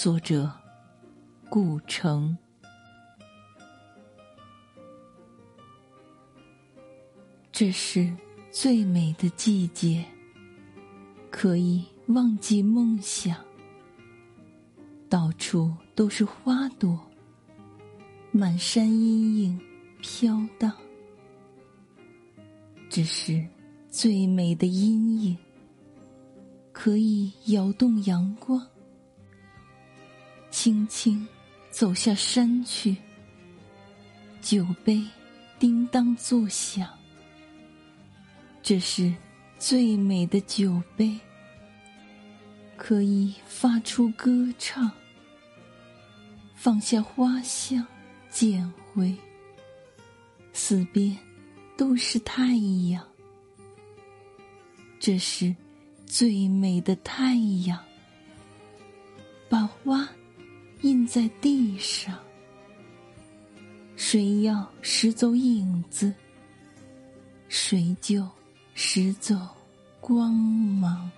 作者：顾城。这是最美的季节，可以忘记梦想。到处都是花朵，满山阴影飘荡。这是最美的阴影，可以摇动阳光。轻轻走下山去，酒杯叮当作响。这是最美的酒杯，可以发出歌唱。放下花香，捡回，四边都是太阳。这是最美的太阳，把花。印在地上，谁要拾走影子，谁就拾走光芒。